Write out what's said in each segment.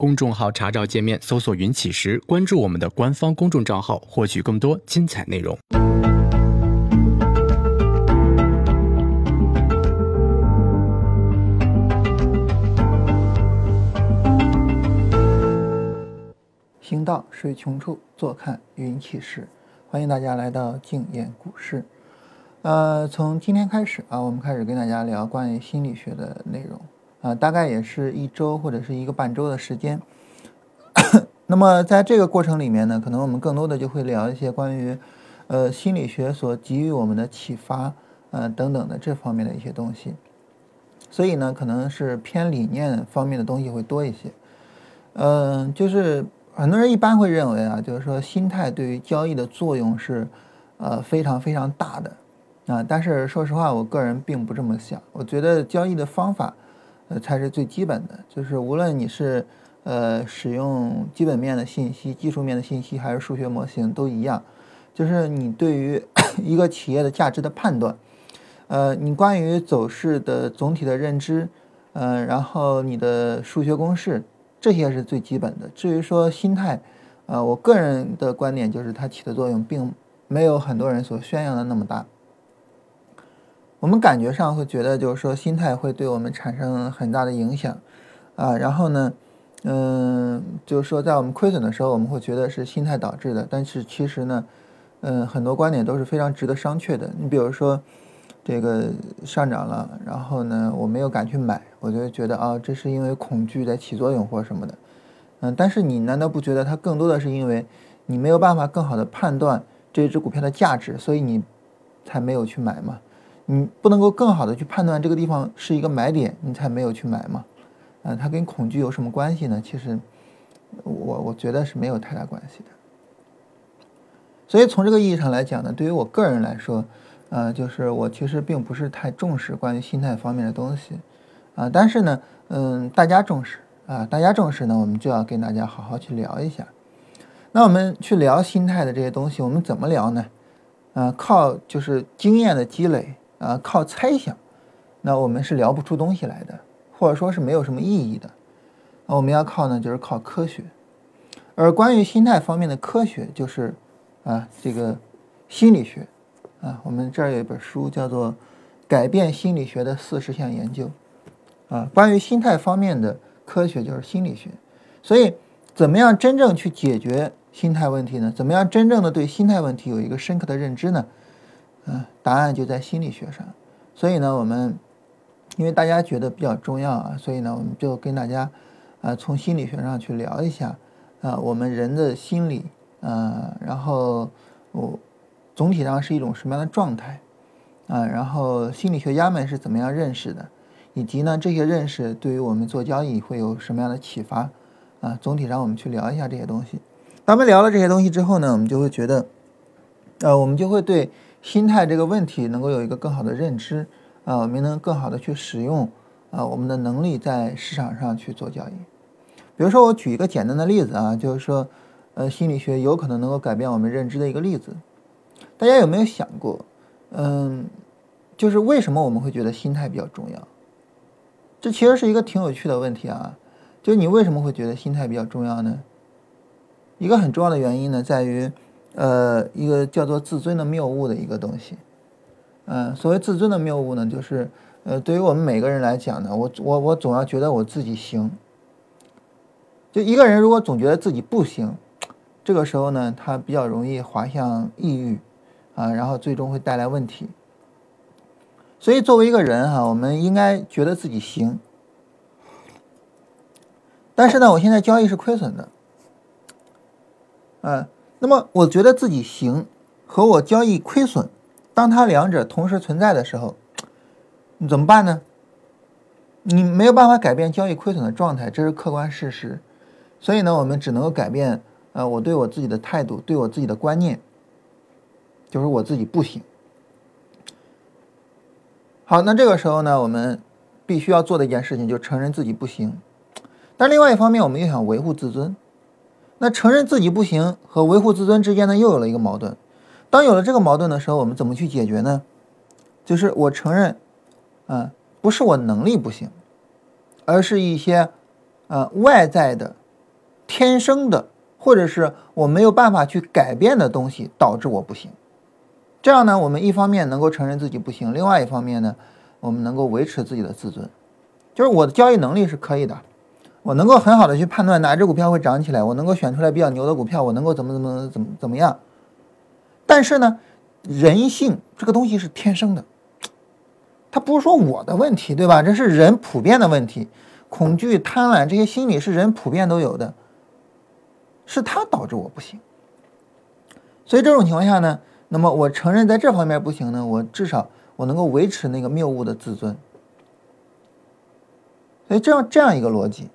公众号查找界面搜索“云起时”，关注我们的官方公众账号，获取更多精彩内容。行到水穷处，坐看云起时。欢迎大家来到静言股市。呃，从今天开始啊，我们开始跟大家聊关于心理学的内容。啊，大概也是一周或者是一个半周的时间。那么在这个过程里面呢，可能我们更多的就会聊一些关于，呃，心理学所给予我们的启发，呃，等等的这方面的一些东西。所以呢，可能是偏理念方面的东西会多一些。嗯，就是很多人一般会认为啊，就是说心态对于交易的作用是，呃，非常非常大的。啊，但是说实话，我个人并不这么想。我觉得交易的方法。呃，才是最基本的，就是无论你是呃使用基本面的信息、技术面的信息，还是数学模型，都一样。就是你对于 一个企业的价值的判断，呃，你关于走势的总体的认知，呃，然后你的数学公式，这些是最基本的。至于说心态，呃，我个人的观点就是它起的作用并没有很多人所宣扬的那么大。我们感觉上会觉得，就是说心态会对我们产生很大的影响，啊，然后呢，嗯，就是说在我们亏损的时候，我们会觉得是心态导致的，但是其实呢，嗯，很多观点都是非常值得商榷的。你比如说，这个上涨了，然后呢，我没有敢去买，我就觉得啊，这是因为恐惧在起作用或什么的，嗯，但是你难道不觉得它更多的是因为你没有办法更好的判断这只股票的价值，所以你才没有去买吗？你不能够更好的去判断这个地方是一个买点，你才没有去买嘛？啊，它跟恐惧有什么关系呢？其实，我我觉得是没有太大关系的。所以从这个意义上来讲呢，对于我个人来说，呃，就是我其实并不是太重视关于心态方面的东西，啊，但是呢，嗯，大家重视啊，大家重视呢，我们就要跟大家好好去聊一下。那我们去聊心态的这些东西，我们怎么聊呢？啊，靠就是经验的积累。啊，靠猜想，那我们是聊不出东西来的，或者说是没有什么意义的。啊，我们要靠呢，就是靠科学。而关于心态方面的科学，就是啊，这个心理学。啊，我们这儿有一本书叫做《改变心理学的四十项研究》。啊，关于心态方面的科学就是心理学。所以，怎么样真正去解决心态问题呢？怎么样真正的对心态问题有一个深刻的认知呢？嗯，答案就在心理学上，所以呢，我们因为大家觉得比较重要啊，所以呢，我们就跟大家啊从心理学上去聊一下啊，我们人的心理啊，然后我总体上是一种什么样的状态啊，然后心理学家们是怎么样认识的，以及呢这些认识对于我们做交易会有什么样的启发啊？总体上我们去聊一下这些东西。当我们聊了这些东西之后呢，我们就会觉得，呃，我们就会对。心态这个问题能够有一个更好的认知，啊，我们能更好的去使用啊我们的能力在市场上去做交易。比如说，我举一个简单的例子啊，就是说，呃，心理学有可能能够改变我们认知的一个例子。大家有没有想过，嗯，就是为什么我们会觉得心态比较重要？这其实是一个挺有趣的问题啊。就是你为什么会觉得心态比较重要呢？一个很重要的原因呢，在于。呃，一个叫做自尊的谬误的一个东西，嗯，所谓自尊的谬误呢，就是呃，对于我们每个人来讲呢，我我我总要觉得我自己行。就一个人如果总觉得自己不行，这个时候呢，他比较容易滑向抑郁，啊，然后最终会带来问题。所以作为一个人哈，我们应该觉得自己行。但是呢，我现在交易是亏损的，嗯。那么我觉得自己行，和我交易亏损，当它两者同时存在的时候，你怎么办呢？你没有办法改变交易亏损的状态，这是客观事实。所以呢，我们只能够改变，呃，我对我自己的态度，对我自己的观念，就是我自己不行。好，那这个时候呢，我们必须要做的一件事情，就承认自己不行。但另外一方面，我们又想维护自尊。那承认自己不行和维护自尊之间呢，又有了一个矛盾。当有了这个矛盾的时候，我们怎么去解决呢？就是我承认，嗯，不是我能力不行，而是一些，呃，外在的天生的，或者是我没有办法去改变的东西导致我不行。这样呢，我们一方面能够承认自己不行，另外一方面呢，我们能够维持自己的自尊。就是我的交易能力是可以的，我能够很好的去判断哪只股票会涨起来，我能够选出来比较牛的股票，我能够怎么怎么怎么怎么样。但是呢，人性这个东西是天生的，它不是说我的问题，对吧？这是人普遍的问题，恐惧、贪婪这些心理是人普遍都有的，是它导致我不行。所以这种情况下呢？那么我承认在这方面不行呢，我至少我能够维持那个谬误的自尊。所以这样这样一个逻辑，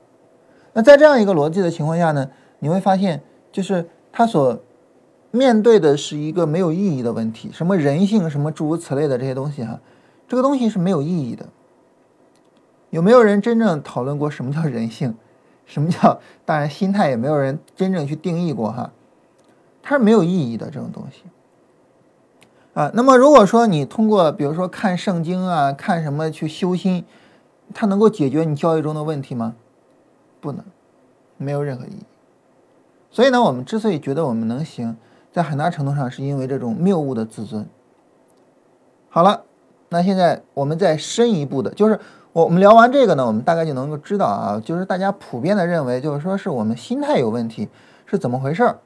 那在这样一个逻辑的情况下呢，你会发现就是他所面对的是一个没有意义的问题，什么人性什么诸如此类的这些东西哈，这个东西是没有意义的。有没有人真正讨论过什么叫人性？什么叫当然心态也没有人真正去定义过哈，它是没有意义的这种东西。啊，那么如果说你通过比如说看圣经啊，看什么去修心，它能够解决你交易中的问题吗？不能，没有任何意义。所以呢，我们之所以觉得我们能行，在很大程度上是因为这种谬误的自尊。好了，那现在我们再深一步的，就是我我们聊完这个呢，我们大概就能够知道啊，就是大家普遍的认为，就是说是我们心态有问题，是怎么回事儿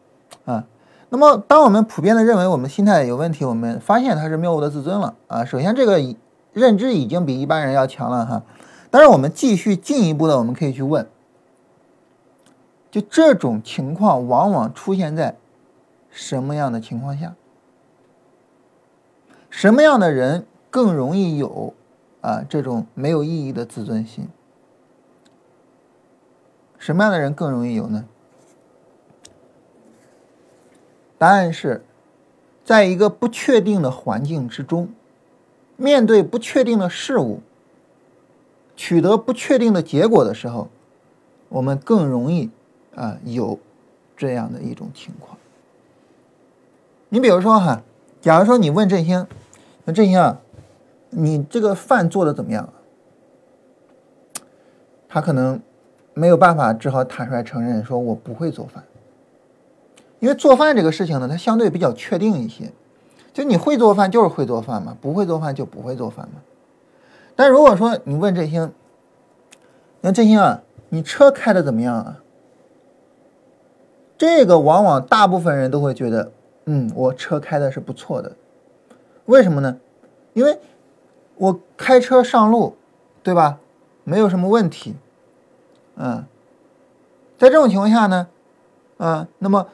啊？那么，当我们普遍的认为我们心态有问题，我们发现它是谬误的自尊了啊。首先，这个认知已经比一般人要强了哈。但是，我们继续进一步的，我们可以去问：就这种情况往往出现在什么样的情况下？什么样的人更容易有啊这种没有意义的自尊心？什么样的人更容易有呢？答案是，在一个不确定的环境之中，面对不确定的事物，取得不确定的结果的时候，我们更容易啊有这样的一种情况。你比如说哈，假如说你问振兴，那振兴啊，你这个饭做的怎么样啊？他可能没有办法，只好坦率承认说，我不会做饭。因为做饭这个事情呢，它相对比较确定一些，就你会做饭就是会做饭嘛，不会做饭就不会做饭嘛。但如果说你问振兴，那振兴啊，你车开的怎么样啊？这个往往大部分人都会觉得，嗯，我车开的是不错的。为什么呢？因为我开车上路，对吧？没有什么问题。嗯，在这种情况下呢，啊，那么。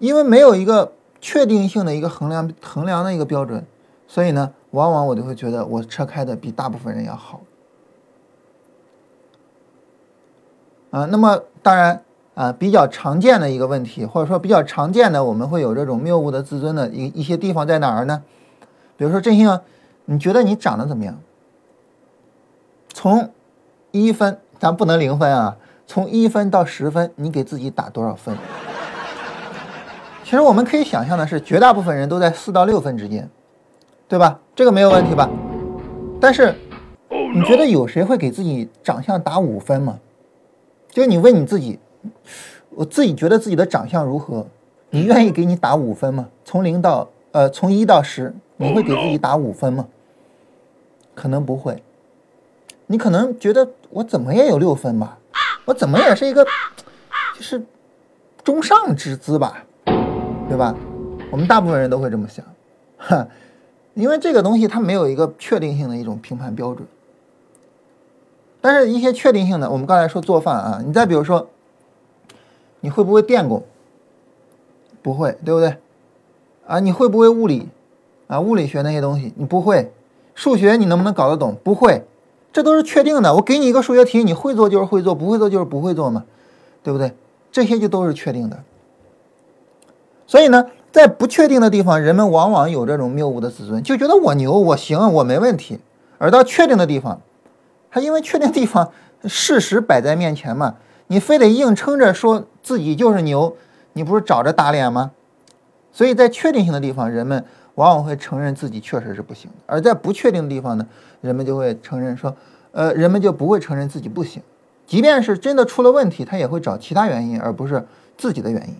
因为没有一个确定性的一个衡量衡量的一个标准，所以呢，往往我就会觉得我车开的比大部分人要好。啊，那么当然啊，比较常见的一个问题，或者说比较常见的，我们会有这种谬误的自尊的一一些地方在哪儿呢？比如说振兴，你觉得你长得怎么样？从一分，咱不能零分啊，从一分到十分，你给自己打多少分？其实我们可以想象的是，绝大部分人都在四到六分之间，对吧？这个没有问题吧？但是，你觉得有谁会给自己长相打五分吗？就你问你自己，我自己觉得自己的长相如何？你愿意给你打五分吗？从零到呃，从一到十，你会给自己打五分吗？可能不会。你可能觉得我怎么也有六分吧？我怎么也是一个，就是中上之资吧？对吧？我们大部分人都会这么想，哈，因为这个东西它没有一个确定性的一种评判标准。但是，一些确定性的，我们刚才说做饭啊，你再比如说，你会不会电工？不会，对不对？啊，你会不会物理？啊，物理学那些东西你不会。数学你能不能搞得懂？不会。这都是确定的。我给你一个数学题，你会做就是会做，不会做就是不会做嘛，对不对？这些就都是确定的。所以呢，在不确定的地方，人们往往有这种谬误的自尊，就觉得我牛，我行，我没问题。而到确定的地方，他因为确定地方事实摆在面前嘛，你非得硬撑着说自己就是牛，你不是找着打脸吗？所以在确定性的地方，人们往往会承认自己确实是不行；而在不确定的地方呢，人们就会承认说，呃，人们就不会承认自己不行，即便是真的出了问题，他也会找其他原因，而不是自己的原因。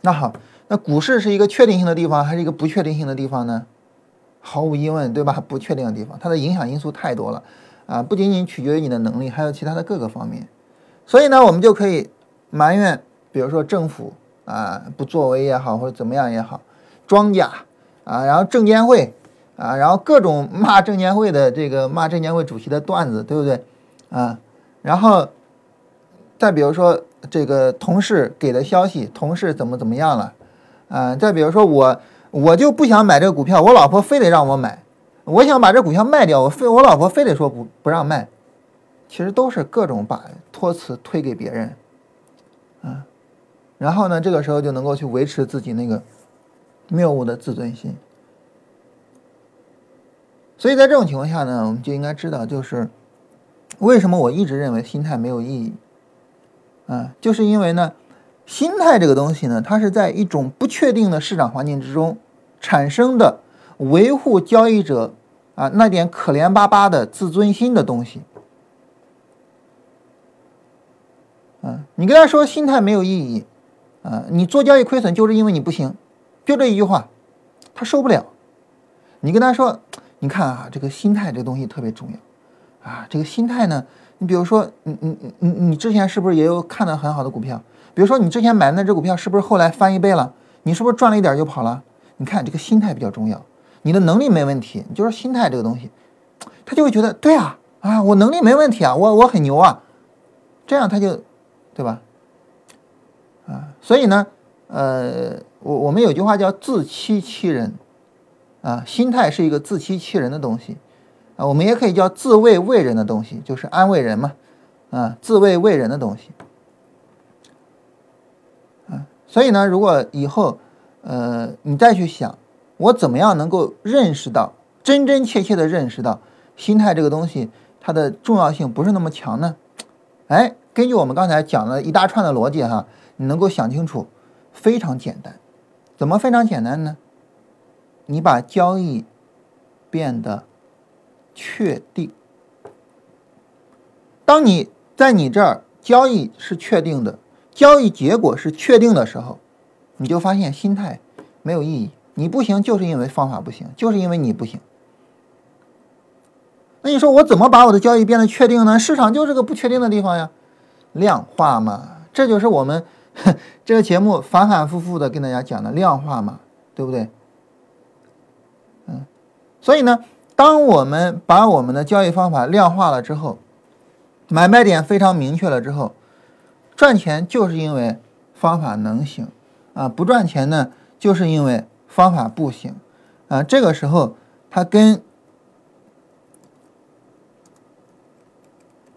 那好，那股市是一个确定性的地方还是一个不确定性的地方呢？毫无疑问，对吧？不确定的地方，它的影响因素太多了啊，不仅仅取决于你的能力，还有其他的各个方面。所以呢，我们就可以埋怨，比如说政府啊不作为也好，或者怎么样也好，庄家啊，然后证监会啊，然后各种骂证监会的这个骂证监会主席的段子，对不对啊？然后再比如说这个同事给的消息，同事怎么怎么样了啊？再比如说我。我就不想买这个股票，我老婆非得让我买。我想把这股票卖掉，我非我老婆非得说不不让卖。其实都是各种把托词推给别人，啊，然后呢，这个时候就能够去维持自己那个谬误的自尊心。所以在这种情况下呢，我们就应该知道，就是为什么我一直认为心态没有意义，啊，就是因为呢，心态这个东西呢，它是在一种不确定的市场环境之中。产生的维护交易者啊那点可怜巴巴的自尊心的东西，嗯，你跟他说心态没有意义，啊，你做交易亏损就是因为你不行，就这一句话，他受不了。你跟他说，你看啊，这个心态这东西特别重要，啊，这个心态呢，你比如说，你你你你你之前是不是也有看到很好的股票？比如说你之前买的那只股票是不是后来翻一倍了？你是不是赚了一点就跑了？你看这个心态比较重要，你的能力没问题，你就是心态这个东西，他就会觉得对啊啊，我能力没问题啊，我我很牛啊，这样他就，对吧？啊，所以呢，呃，我我们有句话叫自欺欺人，啊，心态是一个自欺欺人的东西，啊，我们也可以叫自慰慰人的东西，就是安慰人嘛，啊，自慰慰人的东西，啊，所以呢，如果以后。呃，你再去想，我怎么样能够认识到真真切切的认识到心态这个东西它的重要性不是那么强呢？哎，根据我们刚才讲的一大串的逻辑哈，你能够想清楚，非常简单。怎么非常简单呢？你把交易变得确定。当你在你这儿交易是确定的，交易结果是确定的时候。你就发现心态没有意义，你不行就是因为方法不行，就是因为你不行。那你说我怎么把我的交易变得确定呢？市场就是个不确定的地方呀，量化嘛，这就是我们这个节目反反复复的跟大家讲的量化嘛，对不对？嗯，所以呢，当我们把我们的交易方法量化了之后，买卖点非常明确了之后，赚钱就是因为方法能行。啊，不赚钱呢，就是因为方法不行，啊，这个时候它跟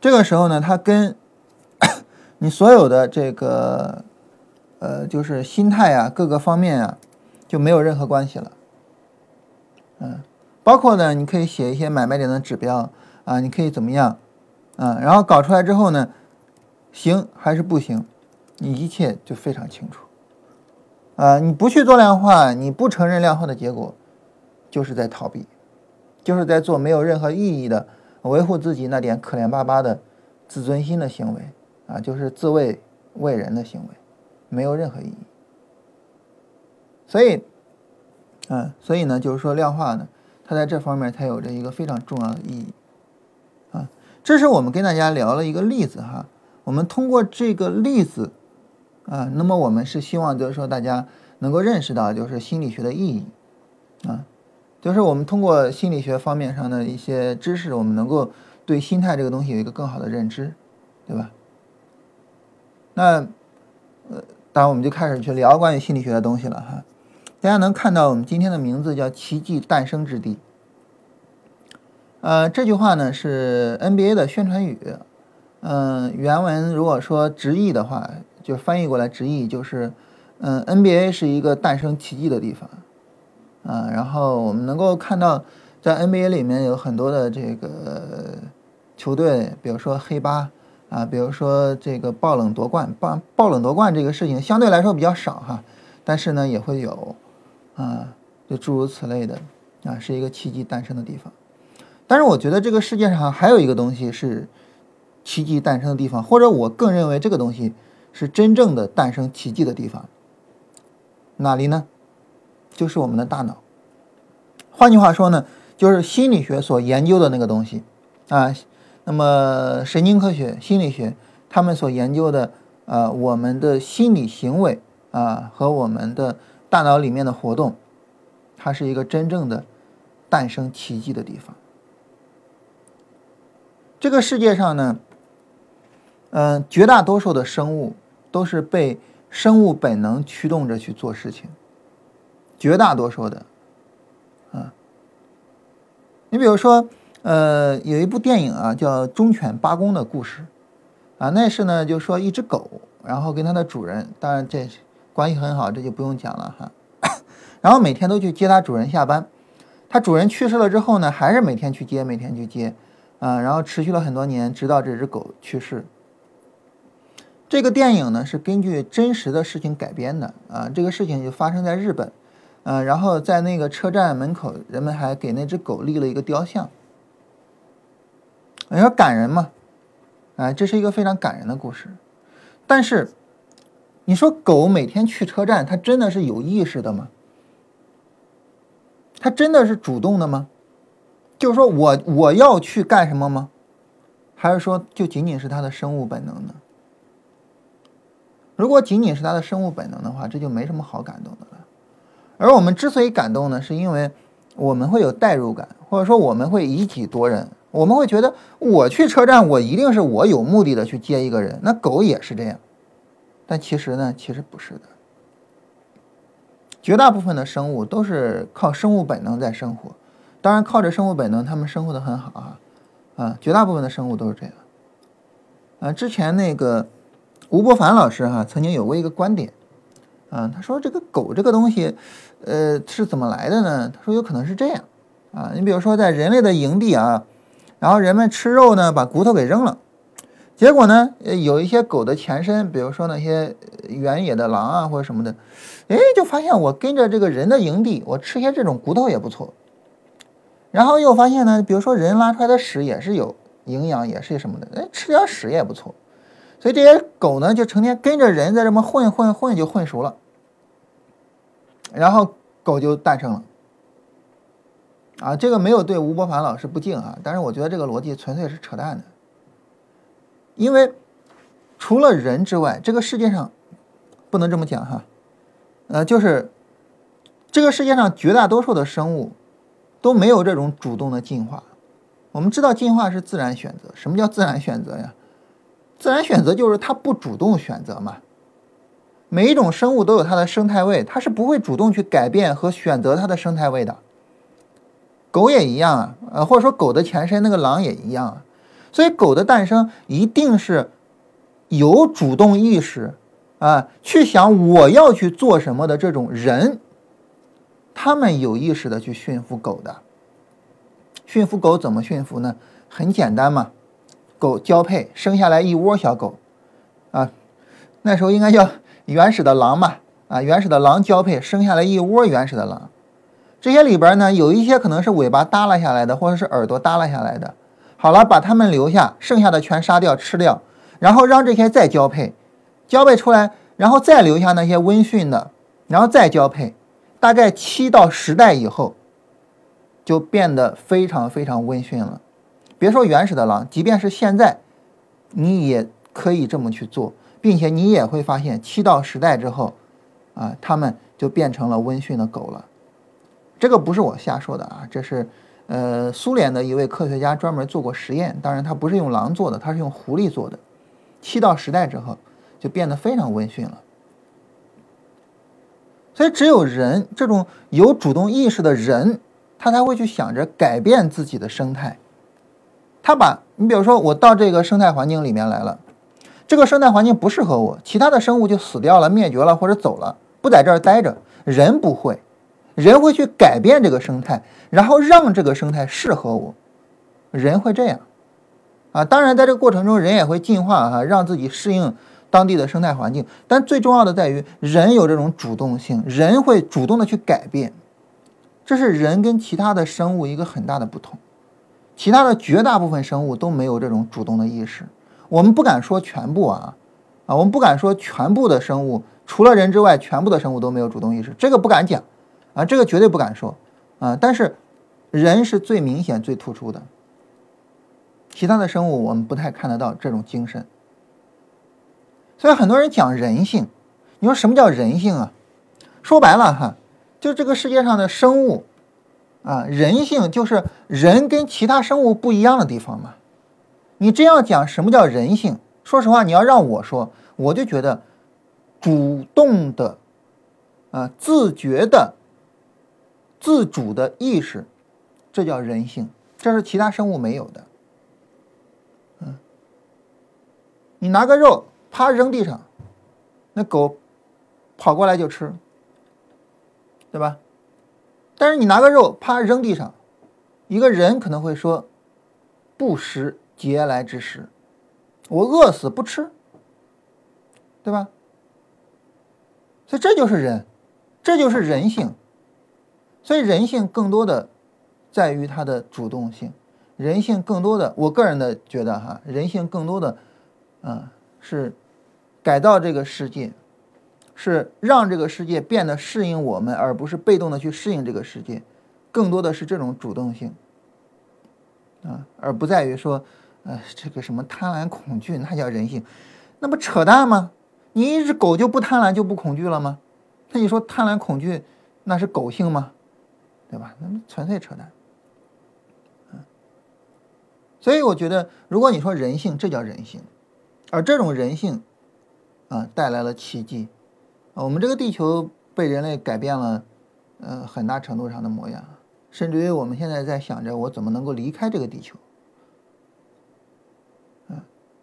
这个时候呢，它跟 你所有的这个呃，就是心态啊，各个方面啊，就没有任何关系了，嗯，包括呢，你可以写一些买卖点的指标啊，你可以怎么样啊，然后搞出来之后呢，行还是不行，你一切就非常清楚。啊，你不去做量化，你不承认量化的结果，就是在逃避，就是在做没有任何意义的维护自己那点可怜巴巴的自尊心的行为啊，就是自卫为人的行为，没有任何意义。所以，嗯，所以呢，就是说量化呢，它在这方面它有着一个非常重要的意义啊。这是我们跟大家聊了一个例子哈，我们通过这个例子。啊，那么我们是希望就是说大家能够认识到就是心理学的意义，啊，就是我们通过心理学方面上的一些知识，我们能够对心态这个东西有一个更好的认知，对吧？那呃，当然我们就开始去聊关于心理学的东西了哈。大家能看到我们今天的名字叫“奇迹诞生之地”。呃，这句话呢是 NBA 的宣传语，嗯，原文如果说直译的话。就翻译过来直译就是，嗯，NBA 是一个诞生奇迹的地方，啊，然后我们能够看到，在 NBA 里面有很多的这个球队，比如说黑八啊，比如说这个爆冷夺冠，爆爆冷夺冠这个事情相对来说比较少哈，但是呢也会有，啊，就诸如此类的，啊，是一个奇迹诞生的地方。但是我觉得这个世界上还有一个东西是奇迹诞生的地方，或者我更认为这个东西。是真正的诞生奇迹的地方。哪里呢？就是我们的大脑。换句话说呢，就是心理学所研究的那个东西啊。那么神经科学、心理学他们所研究的呃我们的心理行为啊和我们的大脑里面的活动，它是一个真正的诞生奇迹的地方。这个世界上呢，嗯，绝大多数的生物都是被生物本能驱动着去做事情，绝大多数的，啊，你比如说，呃，有一部电影啊，叫《忠犬八公的故事》，啊，那是呢，就说一只狗，然后跟它的主人，当然这关系很好，这就不用讲了哈，然后每天都去接它主人下班，它主人去世了之后呢，还是每天去接，每天去接。啊，然后持续了很多年，直到这只狗去世。这个电影呢是根据真实的事情改编的。啊，这个事情就发生在日本，嗯，然后在那个车站门口，人们还给那只狗立了一个雕像。你说感人吗？啊，这是一个非常感人的故事。但是，你说狗每天去车站，它真的是有意识的吗？它真的是主动的吗？就是说我我要去干什么吗？还是说就仅仅是它的生物本能呢？如果仅仅是它的生物本能的话，这就没什么好感动的了。而我们之所以感动呢，是因为我们会有代入感，或者说我们会以己度人，我们会觉得我去车站，我一定是我有目的的去接一个人。那狗也是这样，但其实呢，其实不是的。绝大部分的生物都是靠生物本能在生活。当然，靠着生物本能，他们生活的很好啊，啊，绝大部分的生物都是这样。啊，之前那个吴伯凡老师哈曾经有过一个观点，啊，他说这个狗这个东西，呃，是怎么来的呢？他说有可能是这样，啊，你比如说在人类的营地啊，然后人们吃肉呢，把骨头给扔了，结果呢，有一些狗的前身，比如说那些原野的狼啊或者什么的，哎，就发现我跟着这个人的营地，我吃些这种骨头也不错。然后又发现呢，比如说人拉出来的屎也是有营养，也是什么的，哎，吃点屎也不错。所以这些狗呢，就成天跟着人在这么混混混，就混熟了。然后狗就诞生了。啊，这个没有对吴伯凡老师不敬啊，但是我觉得这个逻辑纯粹是扯淡的。因为除了人之外，这个世界上不能这么讲哈，呃，就是这个世界上绝大多数的生物。都没有这种主动的进化。我们知道进化是自然选择。什么叫自然选择呀？自然选择就是它不主动选择嘛。每一种生物都有它的生态位，它是不会主动去改变和选择它的生态位的。狗也一样啊，呃，或者说狗的前身那个狼也一样啊。所以狗的诞生一定是有主动意识啊，去想我要去做什么的这种人。他们有意识的去驯服狗的，驯服狗怎么驯服呢？很简单嘛，狗交配生下来一窝小狗，啊，那时候应该叫原始的狼嘛，啊，原始的狼交配生下来一窝原始的狼，这些里边呢有一些可能是尾巴耷拉下来的，或者是耳朵耷拉下来的，好了，把它们留下，剩下的全杀掉吃掉，然后让这些再交配，交配出来，然后再留下那些温驯的，然后再交配。大概七到十代以后，就变得非常非常温驯了。别说原始的狼，即便是现在，你也可以这么去做，并且你也会发现，七到十代之后，啊，它们就变成了温驯的狗了。这个不是我瞎说的啊，这是呃苏联的一位科学家专门做过实验，当然他不是用狼做的，他是用狐狸做的。七到十代之后，就变得非常温驯了。所以，只有人这种有主动意识的人，他才会去想着改变自己的生态。他把你比如说，我到这个生态环境里面来了，这个生态环境不适合我，其他的生物就死掉了、灭绝了或者走了，不在这儿待着。人不会，人会去改变这个生态，然后让这个生态适合我。人会这样啊，当然，在这个过程中，人也会进化哈，让自己适应。当地的生态环境，但最重要的在于人有这种主动性，人会主动的去改变，这是人跟其他的生物一个很大的不同。其他的绝大部分生物都没有这种主动的意识，我们不敢说全部啊，啊，我们不敢说全部的生物除了人之外，全部的生物都没有主动意识，这个不敢讲啊，这个绝对不敢说啊。但是人是最明显、最突出的，其他的生物我们不太看得到这种精神。所以很多人讲人性，你说什么叫人性啊？说白了哈，就这个世界上的生物啊，人性就是人跟其他生物不一样的地方嘛。你这样讲什么叫人性？说实话，你要让我说，我就觉得主动的、啊自觉的、自主的意识，这叫人性，这是其他生物没有的。嗯，你拿个肉啪扔地上，那狗跑过来就吃，对吧？但是你拿个肉啪扔地上，一个人可能会说不食嗟来之食。我饿死不吃，对吧？所以这就是人，这就是人性。所以人性更多的在于它的主动性，人性更多的，我个人的觉得哈，人性更多的，啊，是改造这个世界，是让这个世界变得适应我们，而不是被动的去适应这个世界，更多的是这种主动性，啊，而不在于说。呃，这个什么贪婪、恐惧，那叫人性，那不扯淡吗？你一只狗就不贪婪就不恐惧了吗？那你说贪婪、恐惧，那是狗性吗？对吧？那纯粹扯淡。嗯，所以我觉得，如果你说人性，这叫人性，而这种人性，啊，带来了奇迹。我们这个地球被人类改变了，呃，很大程度上的模样，甚至于我们现在在想着，我怎么能够离开这个地球。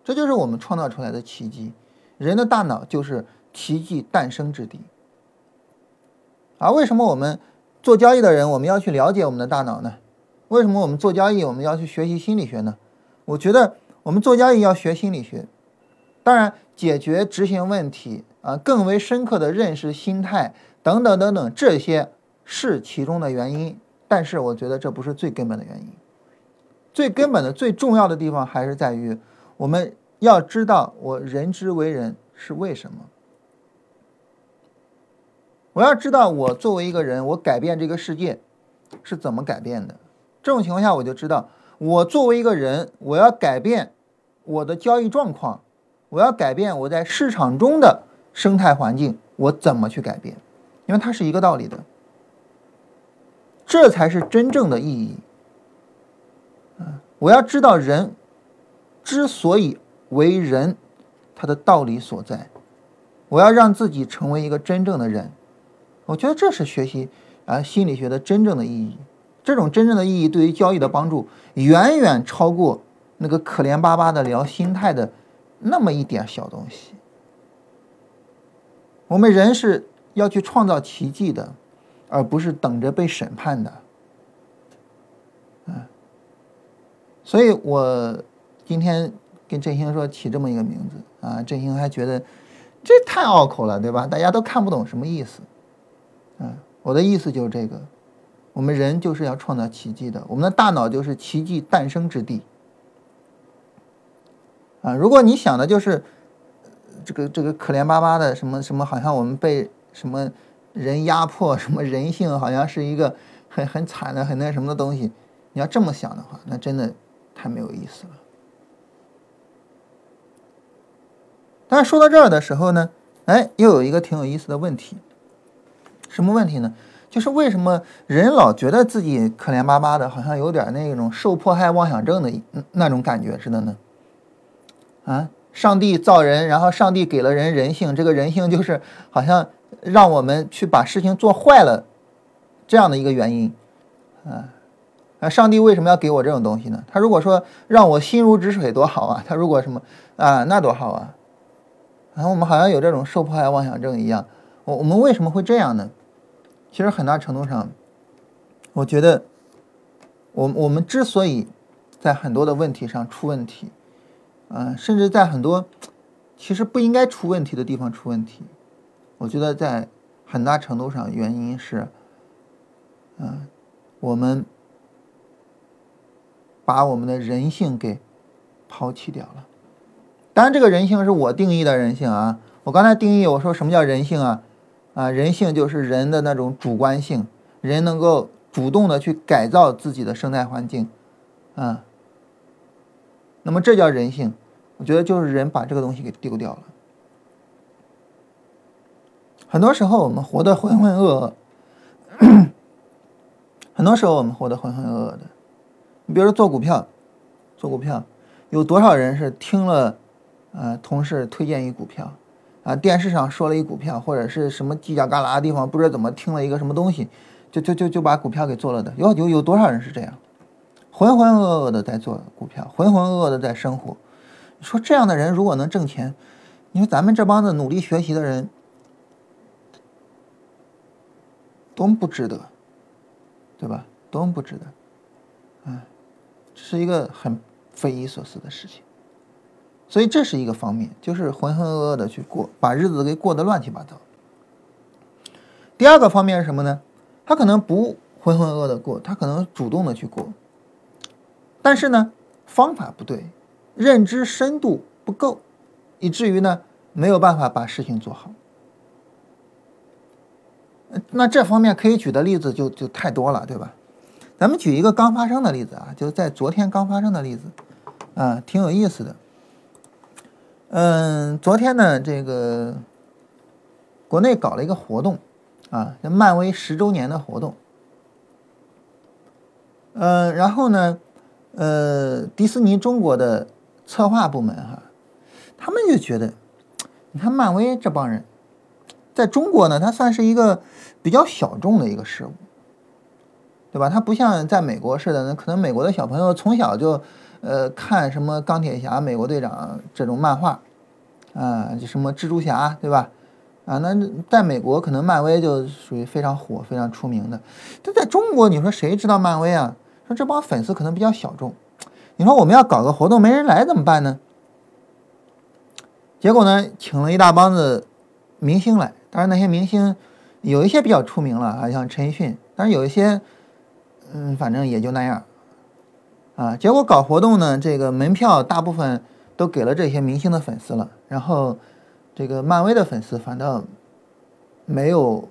这就是我们创造出来的奇迹，人的大脑就是奇迹诞生之地。而为什么我们做交易的人，我们要去了解我们的大脑呢？为什么我们做交易，我们要去学习心理学呢？我觉得我们做交易要学心理学，当然解决执行问题啊，更为深刻的认识心态等等等等，这些是其中的原因。但是我觉得这不是最根本的原因，最根本的、最重要的地方还是在于。我们要知道，我人之为人是为什么？我要知道，我作为一个人，我改变这个世界是怎么改变的？这种情况下，我就知道，我作为一个人，我要改变我的交易状况，我要改变我在市场中的生态环境，我怎么去改变？因为它是一个道理的，这才是真正的意义。嗯，我要知道人。之所以为人，他的道理所在，我要让自己成为一个真正的人，我觉得这是学习啊心理学的真正的意义。这种真正的意义对于交易的帮助，远远超过那个可怜巴巴的聊心态的那么一点小东西。我们人是要去创造奇迹的，而不是等着被审判的。嗯，所以我。今天跟振兴说起这么一个名字啊，振兴还觉得这太拗口了，对吧？大家都看不懂什么意思。嗯，我的意思就是这个，我们人就是要创造奇迹的，我们的大脑就是奇迹诞生之地。啊，如果你想的就是这个这个可怜巴巴的什么什么，好像我们被什么人压迫，什么人性好像是一个很很惨的很那什么的东西，你要这么想的话，那真的太没有意思了。但是说到这儿的时候呢，哎，又有一个挺有意思的问题，什么问题呢？就是为什么人老觉得自己可怜巴巴的，好像有点那种受迫害妄想症的那种感觉似的呢？啊，上帝造人，然后上帝给了人人性，这个人性就是好像让我们去把事情做坏了这样的一个原因，啊，啊，上帝为什么要给我这种东西呢？他如果说让我心如止水多好啊，他如果什么啊，那多好啊。然后我们好像有这种受迫害妄想症一样，我我们为什么会这样呢？其实很大程度上，我觉得，我我们之所以在很多的问题上出问题，啊，甚至在很多其实不应该出问题的地方出问题，我觉得在很大程度上原因是，嗯，我们把我们的人性给抛弃掉了。当然，这个人性是我定义的人性啊。我刚才定义我说什么叫人性啊？啊，人性就是人的那种主观性，人能够主动的去改造自己的生态环境，啊。那么这叫人性，我觉得就是人把这个东西给丢掉了。很多时候我们活得浑浑噩噩，很多时候我们活得浑浑噩噩的。你比如说做股票，做股票，有多少人是听了，呃，同事推荐一股票，啊，电视上说了一股票，或者是什么犄角旮旯的地方不知道怎么听了一个什么东西，就就就就把股票给做了的，有有有多少人是这样？浑浑噩噩的在做股票，浑浑噩噩的在生活。说这样的人如果能挣钱，你说咱们这帮子努力学习的人，多么不值得，对吧？多么不值得，嗯，这是一个很匪夷所思的事情。所以这是一个方面，就是浑浑噩噩的去过，把日子给过得乱七八糟。第二个方面是什么呢？他可能不浑浑噩噩的过，他可能主动的去过。但是呢，方法不对，认知深度不够，以至于呢没有办法把事情做好。那这方面可以举的例子就就太多了，对吧？咱们举一个刚发生的例子啊，就在昨天刚发生的例子，啊，挺有意思的。嗯，昨天呢，这个国内搞了一个活动，啊，叫漫威十周年的活动。嗯，然后呢？呃，迪士尼中国的策划部门哈，他们就觉得，你看漫威这帮人，在中国呢，它算是一个比较小众的一个事物，对吧？它不像在美国似的，那可能美国的小朋友从小就呃看什么钢铁侠、美国队长这种漫画，啊，就什么蜘蛛侠，对吧？啊，那在美国可能漫威就属于非常火、非常出名的，但在中国，你说谁知道漫威啊？说这帮粉丝可能比较小众，你说我们要搞个活动没人来怎么办呢？结果呢，请了一大帮子明星来，当然那些明星有一些比较出名了啊，像陈奕迅，但是有一些，嗯，反正也就那样，啊，结果搞活动呢，这个门票大部分都给了这些明星的粉丝了，然后这个漫威的粉丝反倒没有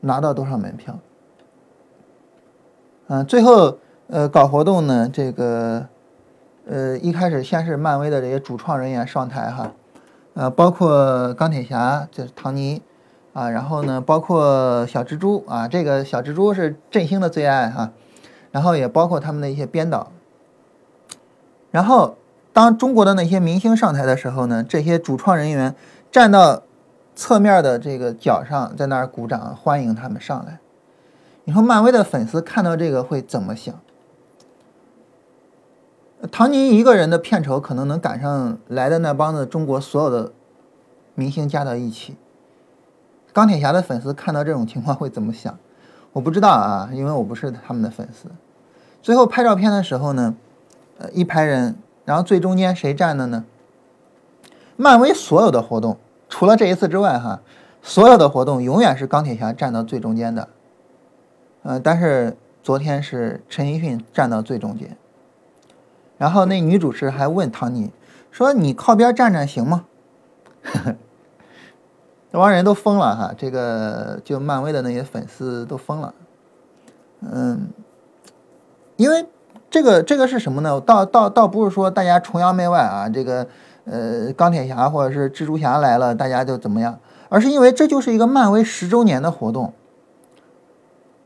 拿到多少门票，嗯，最后。呃，搞活动呢，这个，呃，一开始先是漫威的这些主创人员上台哈，呃，包括钢铁侠就是唐尼，啊，然后呢，包括小蜘蛛啊，这个小蜘蛛是振兴的最爱哈，然后也包括他们的一些编导，然后当中国的那些明星上台的时候呢，这些主创人员站到侧面的这个角上，在那儿鼓掌欢迎他们上来，你说漫威的粉丝看到这个会怎么想？唐尼一个人的片酬可能能赶上来的那帮子中国所有的明星加到一起。钢铁侠的粉丝看到这种情况会怎么想？我不知道啊，因为我不是他们的粉丝。最后拍照片的时候呢，呃，一排人，然后最中间谁站的呢？漫威所有的活动，除了这一次之外，哈，所有的活动永远是钢铁侠站到最中间的。呃，但是昨天是陈奕迅站到最中间。然后那女主持还问唐尼说：“你靠边站站行吗？” 这帮人都疯了哈，这个就漫威的那些粉丝都疯了。嗯，因为这个这个是什么呢？倒倒倒不是说大家崇洋媚外啊，这个呃钢铁侠或者是蜘蛛侠来了大家就怎么样，而是因为这就是一个漫威十周年的活动。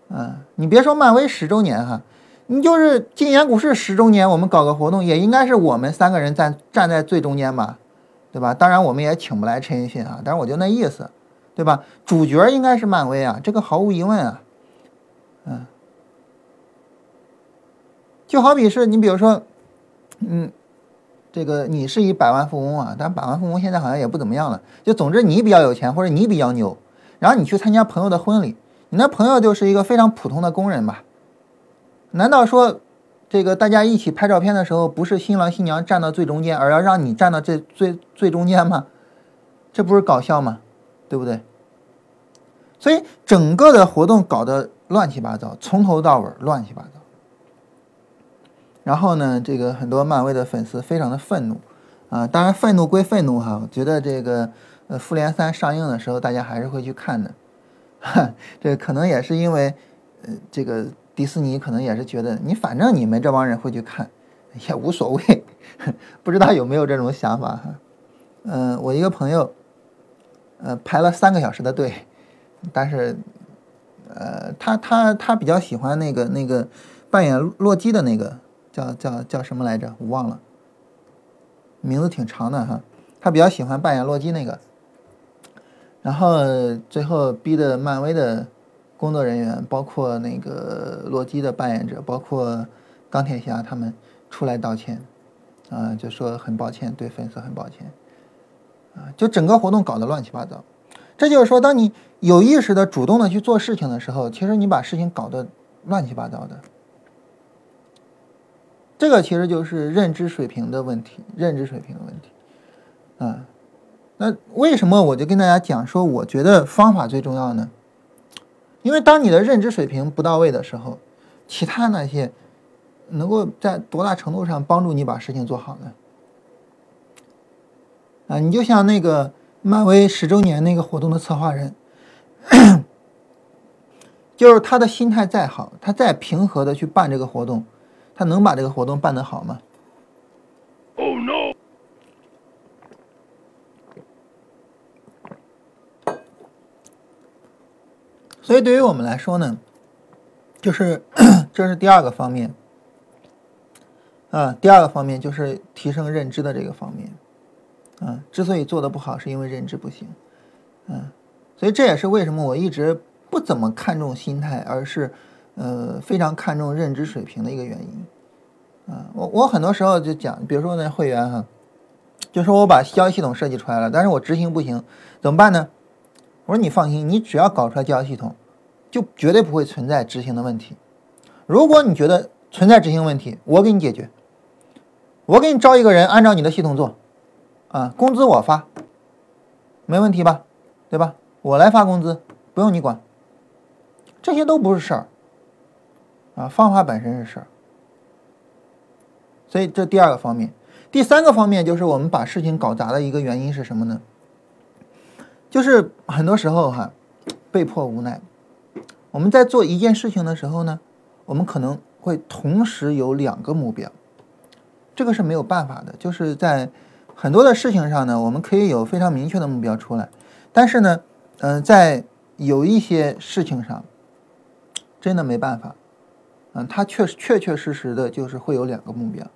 嗯，你别说漫威十周年哈。你就是金研股市十周年，我们搞个活动，也应该是我们三个人站站在最中间吧，对吧？当然我们也请不来陈奕迅啊，但是我就那意思，对吧？主角应该是漫威啊，这个毫无疑问啊，嗯，就好比是你比如说，嗯，这个你是一百万富翁啊，但百万富翁现在好像也不怎么样了，就总之你比较有钱或者你比较牛，然后你去参加朋友的婚礼，你那朋友就是一个非常普通的工人吧。难道说，这个大家一起拍照片的时候，不是新郎新娘站到最中间，而要让你站到这最最中间吗？这不是搞笑吗？对不对？所以整个的活动搞得乱七八糟，从头到尾乱七八糟。然后呢，这个很多漫威的粉丝非常的愤怒，啊，当然愤怒归愤怒哈，我觉得这个呃《复联三》上映的时候，大家还是会去看的。哈，这可能也是因为呃这个迪士尼可能也是觉得你反正你们这帮人会去看，也无所谓。不知道有没有这种想法哈？嗯，我一个朋友，呃，排了三个小时的队，但是呃，他他他比较喜欢那个那个扮演洛基的那个叫叫叫什么来着？我忘了。名字挺长的哈，他比较喜欢扮演洛基那个，然后最后逼的漫威的工作人员，包括那个洛基的扮演者，包括钢铁侠他们出来道歉，啊，就说很抱歉，对粉丝很抱歉，啊，就整个活动搞得乱七八糟。这就是说，当你有意识的主动的去做事情的时候，其实你把事情搞得乱七八糟的。这个其实就是认知水平的问题，认知水平的问题，啊，那为什么我就跟大家讲说，我觉得方法最重要呢？因为当你的认知水平不到位的时候，其他那些能够在多大程度上帮助你把事情做好呢？啊，你就像那个漫威十周年那个活动的策划人，就是他的心态再好，他再平和的去办这个活动。他能把这个活动办得好吗？Oh no！所以对于我们来说呢，就是 这是第二个方面啊。第二个方面就是提升认知的这个方面啊。之所以做的不好，是因为认知不行。嗯，所以这也是为什么我一直不怎么看重心态，而是。呃，非常看重认知水平的一个原因，啊，我我很多时候就讲，比如说那会员哈，就说我把交易系统设计出来了，但是我执行不行，怎么办呢？我说你放心，你只要搞出来交易系统，就绝对不会存在执行的问题。如果你觉得存在执行问题，我给你解决，我给你招一个人，按照你的系统做，啊，工资我发，没问题吧？对吧？我来发工资，不用你管，这些都不是事儿。啊，方法本身是事儿，所以这第二个方面，第三个方面就是我们把事情搞砸的一个原因是什么呢？就是很多时候哈，被迫无奈，我们在做一件事情的时候呢，我们可能会同时有两个目标，这个是没有办法的。就是在很多的事情上呢，我们可以有非常明确的目标出来，但是呢，嗯，在有一些事情上，真的没办法。嗯，它确实确确实实的就是会有两个目标。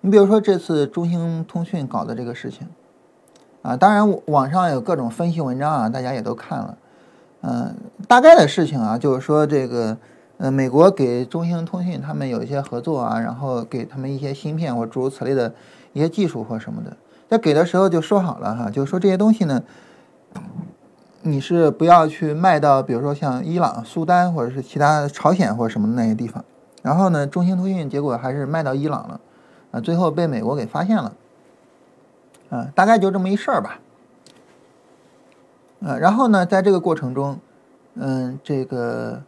你比如说这次中兴通讯搞的这个事情，啊，当然网上有各种分析文章啊，大家也都看了。嗯，大概的事情啊，就是说这个，呃，美国给中兴通讯他们有一些合作啊，然后给他们一些芯片或诸如此类的一些技术或什么的，在给的时候就说好了哈，就是说这些东西呢。你是不要去卖到，比如说像伊朗、苏丹或者是其他朝鲜或者什么那些地方。然后呢，中兴通讯结果还是卖到伊朗了，啊，最后被美国给发现了，啊，大概就这么一事儿吧。呃，然后呢，在这个过程中，嗯，这个，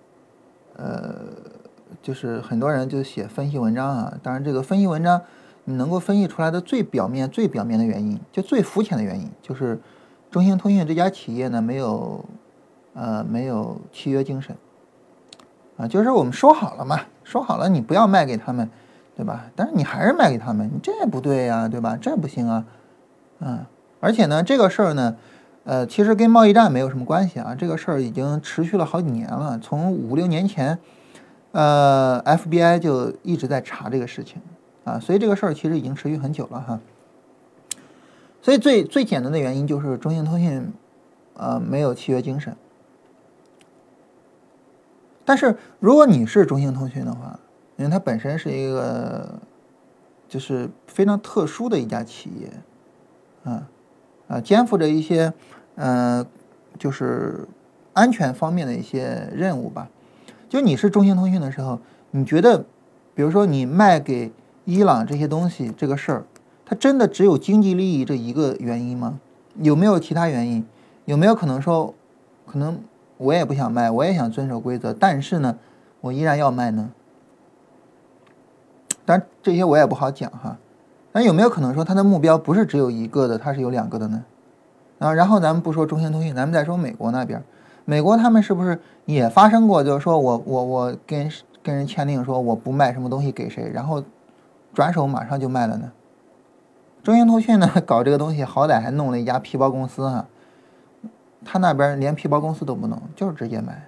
呃，就是很多人就写分析文章啊。当然，这个分析文章你能够分析出来的最表面、最表面的原因，就最肤浅的原因，就是。中兴通讯这家企业呢，没有，呃，没有契约精神，啊，就是我们说好了嘛，说好了你不要卖给他们，对吧？但是你还是卖给他们，你这不对呀，对吧？这不行啊，嗯，而且呢，这个事儿呢，呃，其实跟贸易战没有什么关系啊，这个事儿已经持续了好几年了，从五六年前，呃，FBI 就一直在查这个事情，啊，所以这个事儿其实已经持续很久了哈。所以最最简单的原因就是中兴通讯，呃，没有契约精神。但是如果你是中兴通讯的话，因为它本身是一个，就是非常特殊的一家企业，啊啊，肩负着一些，呃，就是安全方面的一些任务吧。就你是中兴通讯的时候，你觉得，比如说你卖给伊朗这些东西这个事儿。它真的只有经济利益这一个原因吗？有没有其他原因？有没有可能说，可能我也不想卖，我也想遵守规则，但是呢，我依然要卖呢？但这些我也不好讲哈。那有没有可能说它的目标不是只有一个的，它是有两个的呢？啊，然后咱们不说中兴通讯，咱们再说美国那边，美国他们是不是也发生过，就是说我我我跟跟人签订说我不卖什么东西给谁，然后转手马上就卖了呢？中兴通讯呢搞这个东西，好歹还弄了一家皮包公司哈，他那边连皮包公司都不弄，就是直接卖。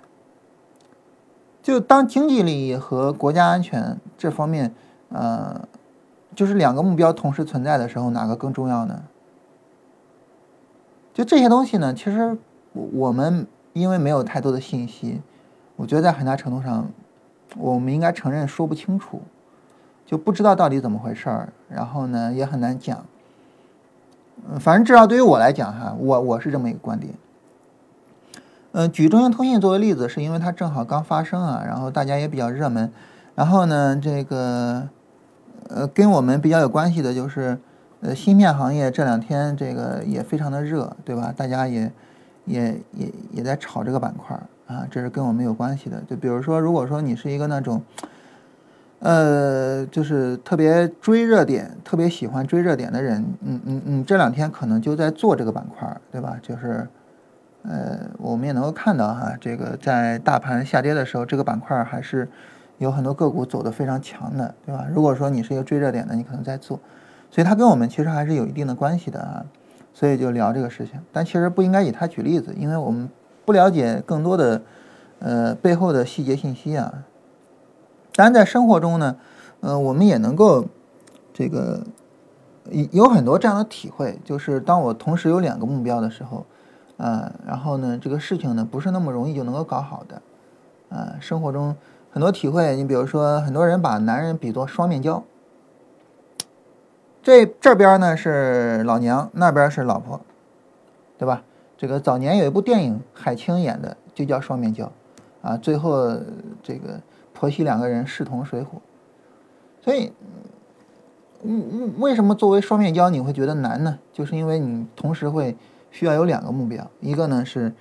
就当经济利益和国家安全这方面，呃，就是两个目标同时存在的时候，哪个更重要呢？就这些东西呢，其实我们因为没有太多的信息，我觉得在很大程度上，我们应该承认说不清楚。就不知道到底怎么回事儿，然后呢也很难讲。嗯，反正至少对于我来讲哈，我我是这么一个观点。嗯，举中兴通信作为例子，是因为它正好刚发生啊，然后大家也比较热门。然后呢，这个呃跟我们比较有关系的就是呃芯片行业这两天这个也非常的热，对吧？大家也也也也在炒这个板块啊，这是跟我们有关系的。就比如说，如果说你是一个那种。呃，就是特别追热点，特别喜欢追热点的人，嗯嗯嗯，这两天可能就在做这个板块，对吧？就是，呃，我们也能够看到哈，这个在大盘下跌的时候，这个板块还是有很多个股走得非常强的，对吧？如果说你是一个追热点的，你可能在做，所以它跟我们其实还是有一定的关系的啊，所以就聊这个事情。但其实不应该以它举例子，因为我们不了解更多的呃背后的细节信息啊。当然，在生活中呢，呃，我们也能够这个有很多这样的体会，就是当我同时有两个目标的时候，呃，然后呢，这个事情呢不是那么容易就能够搞好的，呃，生活中很多体会，你比如说，很多人把男人比作双面胶，这这边呢是老娘，那边是老婆，对吧？这个早年有一部电影，海清演的，就叫双面胶，啊，最后这个。婆媳两个人势同水火，所以，嗯为什么作为双面胶你会觉得难呢？就是因为你同时会需要有两个目标，一个呢是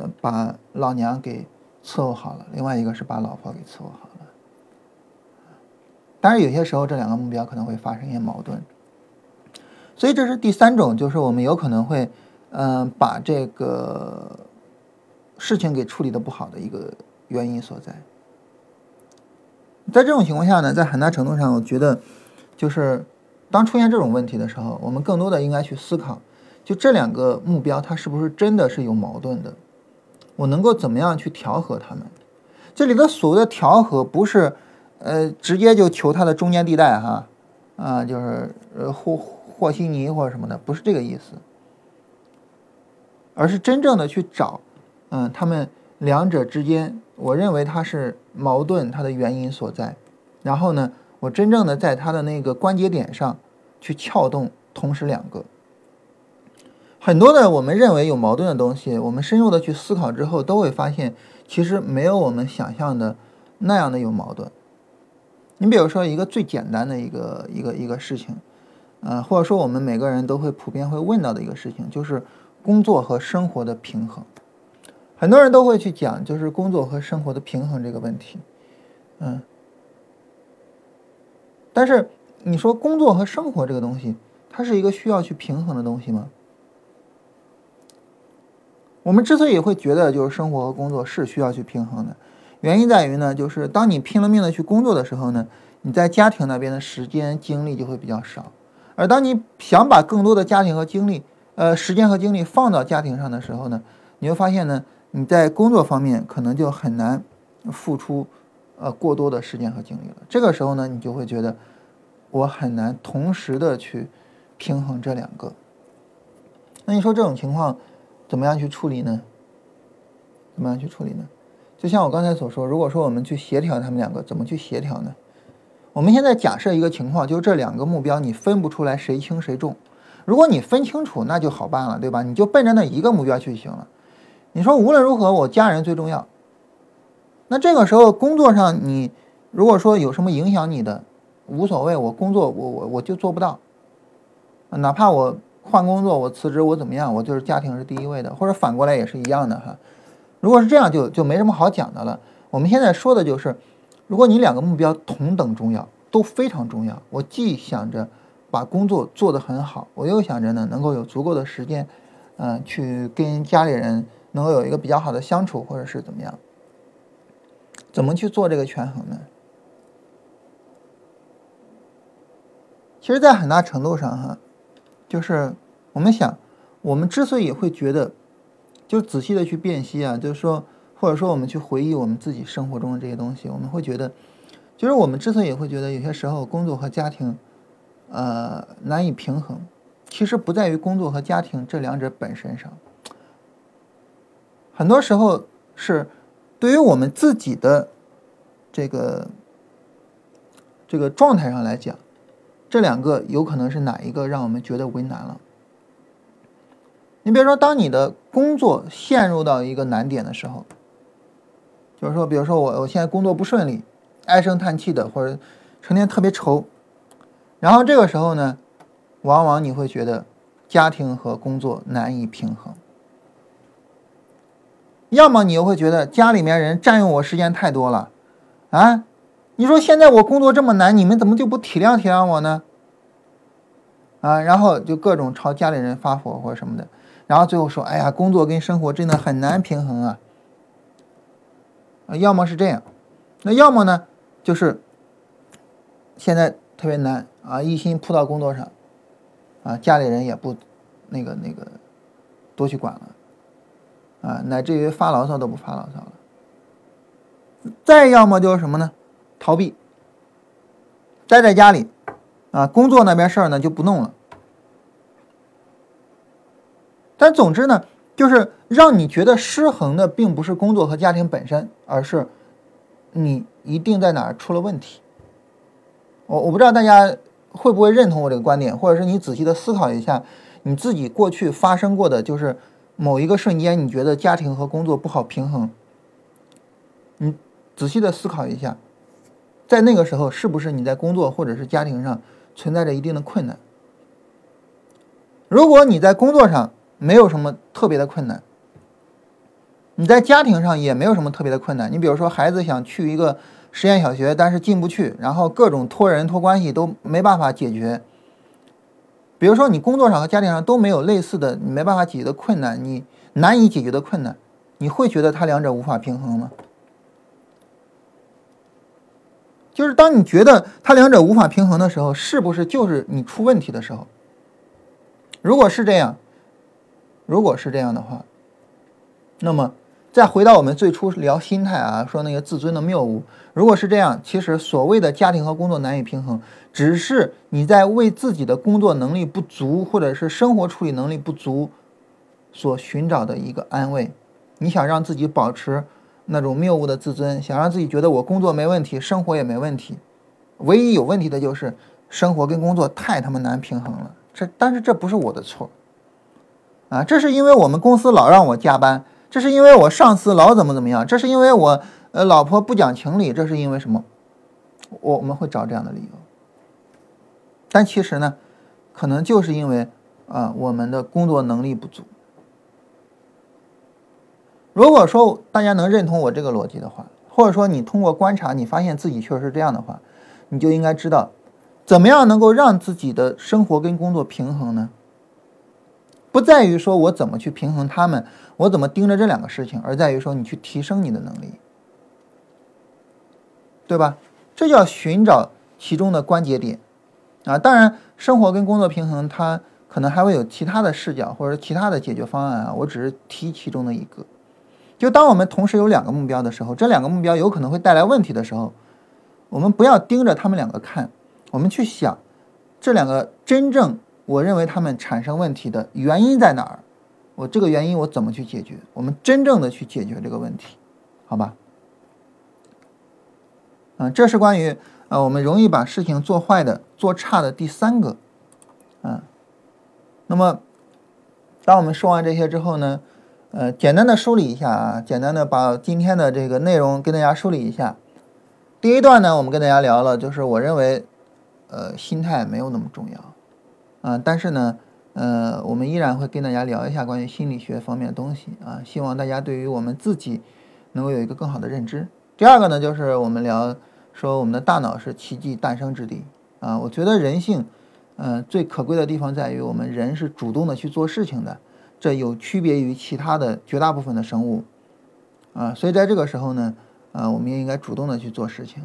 呃把老娘给伺候好了，另外一个是把老婆给伺候好了。当然，有些时候这两个目标可能会发生一些矛盾，所以这是第三种，就是我们有可能会嗯把这个事情给处理的不好的一个原因所在。在这种情况下呢，在很大程度上，我觉得，就是当出现这种问题的时候，我们更多的应该去思考，就这两个目标它是不是真的是有矛盾的？我能够怎么样去调和他们？这里的所谓的调和，不是呃直接就求它的中间地带哈，啊，就是呃和和稀泥或者什么的，不是这个意思，而是真正的去找，嗯，他们两者之间。我认为它是矛盾，它的原因所在。然后呢，我真正的在它的那个关节点上去撬动，同时两个。很多的我们认为有矛盾的东西，我们深入的去思考之后，都会发现其实没有我们想象的那样的有矛盾。你比如说一个最简单的一个一个一个事情，呃，或者说我们每个人都会普遍会问到的一个事情，就是工作和生活的平衡。很多人都会去讲，就是工作和生活的平衡这个问题，嗯，但是你说工作和生活这个东西，它是一个需要去平衡的东西吗？我们之所以会觉得就是生活和工作是需要去平衡的，原因在于呢，就是当你拼了命的去工作的时候呢，你在家庭那边的时间精力就会比较少，而当你想把更多的家庭和精力，呃，时间和精力放到家庭上的时候呢，你会发现呢。你在工作方面可能就很难付出呃过多的时间和精力了。这个时候呢，你就会觉得我很难同时的去平衡这两个。那你说这种情况怎么样去处理呢？怎么样去处理呢？就像我刚才所说，如果说我们去协调他们两个，怎么去协调呢？我们现在假设一个情况，就这两个目标你分不出来谁轻谁重。如果你分清楚，那就好办了，对吧？你就奔着那一个目标去就行了。你说无论如何，我家人最重要。那这个时候工作上，你如果说有什么影响你的，无所谓，我工作我我我就做不到。哪怕我换工作，我辞职，我怎么样，我就是家庭是第一位的，或者反过来也是一样的哈。如果是这样，就就没什么好讲的了。我们现在说的就是，如果你两个目标同等重要，都非常重要，我既想着把工作做得很好，我又想着呢能够有足够的时间，嗯，去跟家里人能够有一个比较好的相处，或者是怎么样？怎么去做这个权衡呢？其实，在很大程度上，哈，就是我们想，我们之所以会觉得，就仔细的去辨析啊，就是说，或者说我们去回忆我们自己生活中的这些东西，我们会觉得，就是我们之所以会觉得有些时候工作和家庭，呃，难以平衡，其实不在于工作和家庭这两者本身上，很多时候是对于我们自己的这个这个状态上来讲。这两个有可能是哪一个让我们觉得为难了？你比如说，当你的工作陷入到一个难点的时候，就是说，比如说我我现在工作不顺利，唉声叹气的，或者成天特别愁，然后这个时候呢，往往你会觉得家庭和工作难以平衡，要么你又会觉得家里面人占用我时间太多了，啊。你说现在我工作这么难，你们怎么就不体谅体谅我呢？啊，然后就各种朝家里人发火或者什么的，然后最后说：“哎呀，工作跟生活真的很难平衡啊！”啊，要么是这样，那要么呢，就是现在特别难啊，一心扑到工作上，啊，家里人也不那个那个多去管了，啊，乃至于发牢骚都不发牢骚了。再要么就是什么呢？逃避，待在家里，啊，工作那边事儿呢就不弄了。但总之呢，就是让你觉得失衡的，并不是工作和家庭本身，而是你一定在哪儿出了问题。我我不知道大家会不会认同我这个观点，或者是你仔细的思考一下，你自己过去发生过的，就是某一个瞬间，你觉得家庭和工作不好平衡，你仔细的思考一下。在那个时候，是不是你在工作或者是家庭上存在着一定的困难？如果你在工作上没有什么特别的困难，你在家庭上也没有什么特别的困难。你比如说，孩子想去一个实验小学，但是进不去，然后各种托人托关系都没办法解决。比如说，你工作上和家庭上都没有类似的你没办法解决的困难，你难以解决的困难，你会觉得它两者无法平衡吗？就是当你觉得它两者无法平衡的时候，是不是就是你出问题的时候？如果是这样，如果是这样的话，那么再回到我们最初聊心态啊，说那个自尊的谬误。如果是这样，其实所谓的家庭和工作难以平衡，只是你在为自己的工作能力不足或者是生活处理能力不足所寻找的一个安慰。你想让自己保持。那种谬误的自尊，想让自己觉得我工作没问题，生活也没问题，唯一有问题的就是生活跟工作太他妈难平衡了。这但是这不是我的错，啊，这是因为我们公司老让我加班，这是因为我上司老怎么怎么样，这是因为我呃老婆不讲情理，这是因为什么？我我们会找这样的理由，但其实呢，可能就是因为啊我们的工作能力不足。如果说大家能认同我这个逻辑的话，或者说你通过观察你发现自己确实是这样的话，你就应该知道，怎么样能够让自己的生活跟工作平衡呢？不在于说我怎么去平衡他们，我怎么盯着这两个事情，而在于说你去提升你的能力，对吧？这叫寻找其中的关节点啊！当然，生活跟工作平衡，它可能还会有其他的视角或者其他的解决方案啊，我只是提其中的一个。就当我们同时有两个目标的时候，这两个目标有可能会带来问题的时候，我们不要盯着他们两个看，我们去想这两个真正我认为他们产生问题的原因在哪儿，我这个原因我怎么去解决？我们真正的去解决这个问题，好吧？嗯，这是关于呃我们容易把事情做坏的、做差的第三个，嗯，那么当我们说完这些之后呢？呃，简单的梳理一下啊，简单的把今天的这个内容跟大家梳理一下。第一段呢，我们跟大家聊了，就是我认为，呃，心态没有那么重要，啊，但是呢，呃，我们依然会跟大家聊一下关于心理学方面的东西啊，希望大家对于我们自己能够有一个更好的认知。第二个呢，就是我们聊说我们的大脑是奇迹诞生之地啊，我觉得人性。呃，最可贵的地方在于我们人是主动的去做事情的，这有区别于其他的绝大部分的生物，啊，所以在这个时候呢，啊，我们也应该主动的去做事情，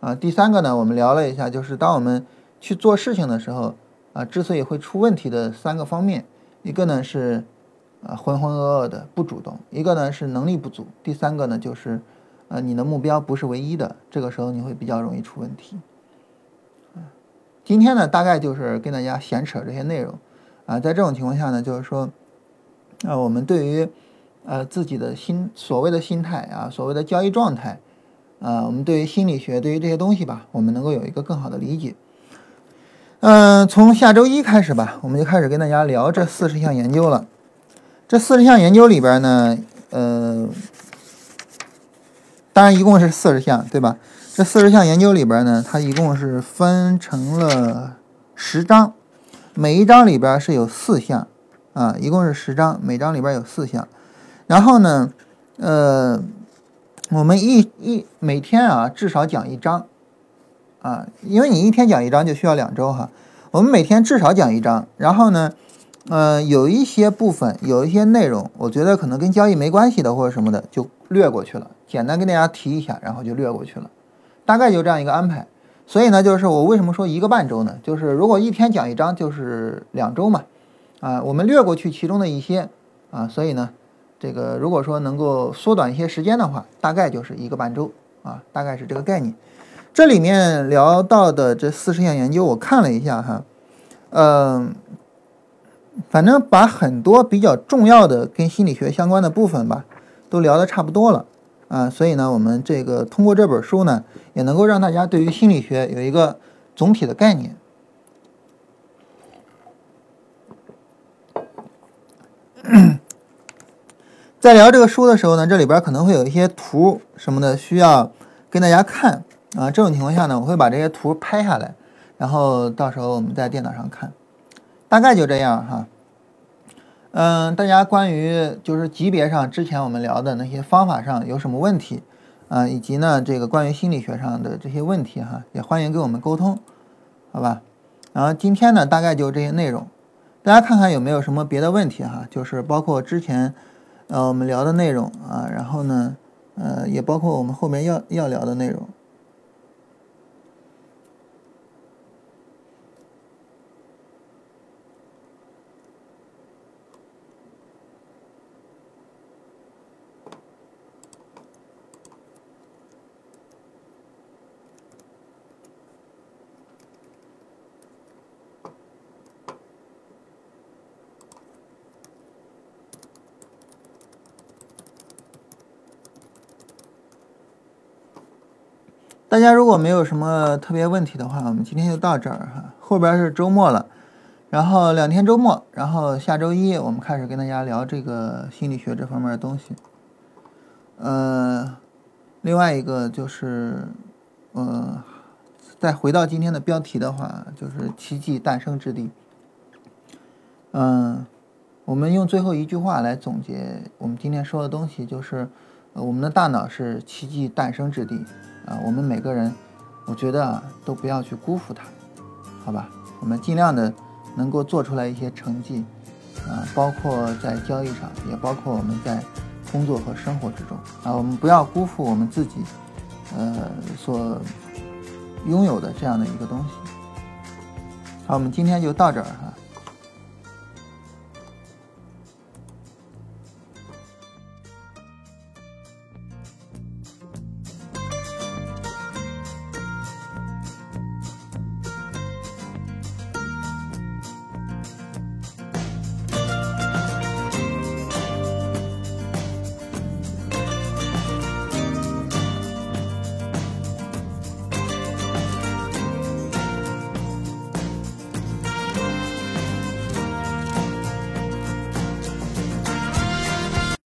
啊，第三个呢，我们聊了一下，就是当我们去做事情的时候，啊，之所以会出问题的三个方面，一个呢是，啊，浑浑噩噩的不主动，一个呢是能力不足，第三个呢就是，呃，你的目标不是唯一的，这个时候你会比较容易出问题。今天呢，大概就是跟大家闲扯这些内容，啊，在这种情况下呢，就是说，啊，我们对于，呃，自己的心所谓的心态啊，所谓的交易状态，啊，我们对于心理学，对于这些东西吧，我们能够有一个更好的理解。嗯，从下周一开始吧，我们就开始跟大家聊这四十项研究了。这四十项研究里边呢，呃，当然一共是四十项，对吧？这四十项研究里边呢，它一共是分成了十章，每一章里边是有四项，啊，一共是十章，每章里边有四项。然后呢，呃，我们一一每天啊至少讲一章，啊，因为你一天讲一章就需要两周哈。我们每天至少讲一章，然后呢，呃，有一些部分有一些内容，我觉得可能跟交易没关系的或者什么的就略过去了，简单跟大家提一下，然后就略过去了。大概就这样一个安排，所以呢，就是我为什么说一个半周呢？就是如果一天讲一章，就是两周嘛，啊，我们略过去其中的一些，啊，所以呢，这个如果说能够缩短一些时间的话，大概就是一个半周，啊，大概是这个概念。这里面聊到的这四十项研究，我看了一下哈，嗯，反正把很多比较重要的跟心理学相关的部分吧，都聊得差不多了。啊，所以呢，我们这个通过这本书呢，也能够让大家对于心理学有一个总体的概念。在聊这个书的时候呢，这里边可能会有一些图什么的需要跟大家看啊。这种情况下呢，我会把这些图拍下来，然后到时候我们在电脑上看，大概就这样哈。嗯，大家关于就是级别上之前我们聊的那些方法上有什么问题啊，以及呢这个关于心理学上的这些问题哈，也欢迎跟我们沟通，好吧？然后今天呢大概就这些内容，大家看看有没有什么别的问题哈，就是包括之前呃我们聊的内容啊，然后呢呃也包括我们后面要要聊的内容。大家如果没有什么特别问题的话，我们今天就到这儿哈。后边是周末了，然后两天周末，然后下周一我们开始跟大家聊这个心理学这方面的东西。呃，另外一个就是，呃，再回到今天的标题的话，就是奇迹诞生之地。嗯，我们用最后一句话来总结我们今天说的东西，就是我们的大脑是奇迹诞生之地。啊，我们每个人，我觉得啊，都不要去辜负它，好吧？我们尽量的能够做出来一些成绩，啊，包括在交易上，也包括我们在工作和生活之中啊，我们不要辜负我们自己，呃，所拥有的这样的一个东西。好，我们今天就到这儿哈。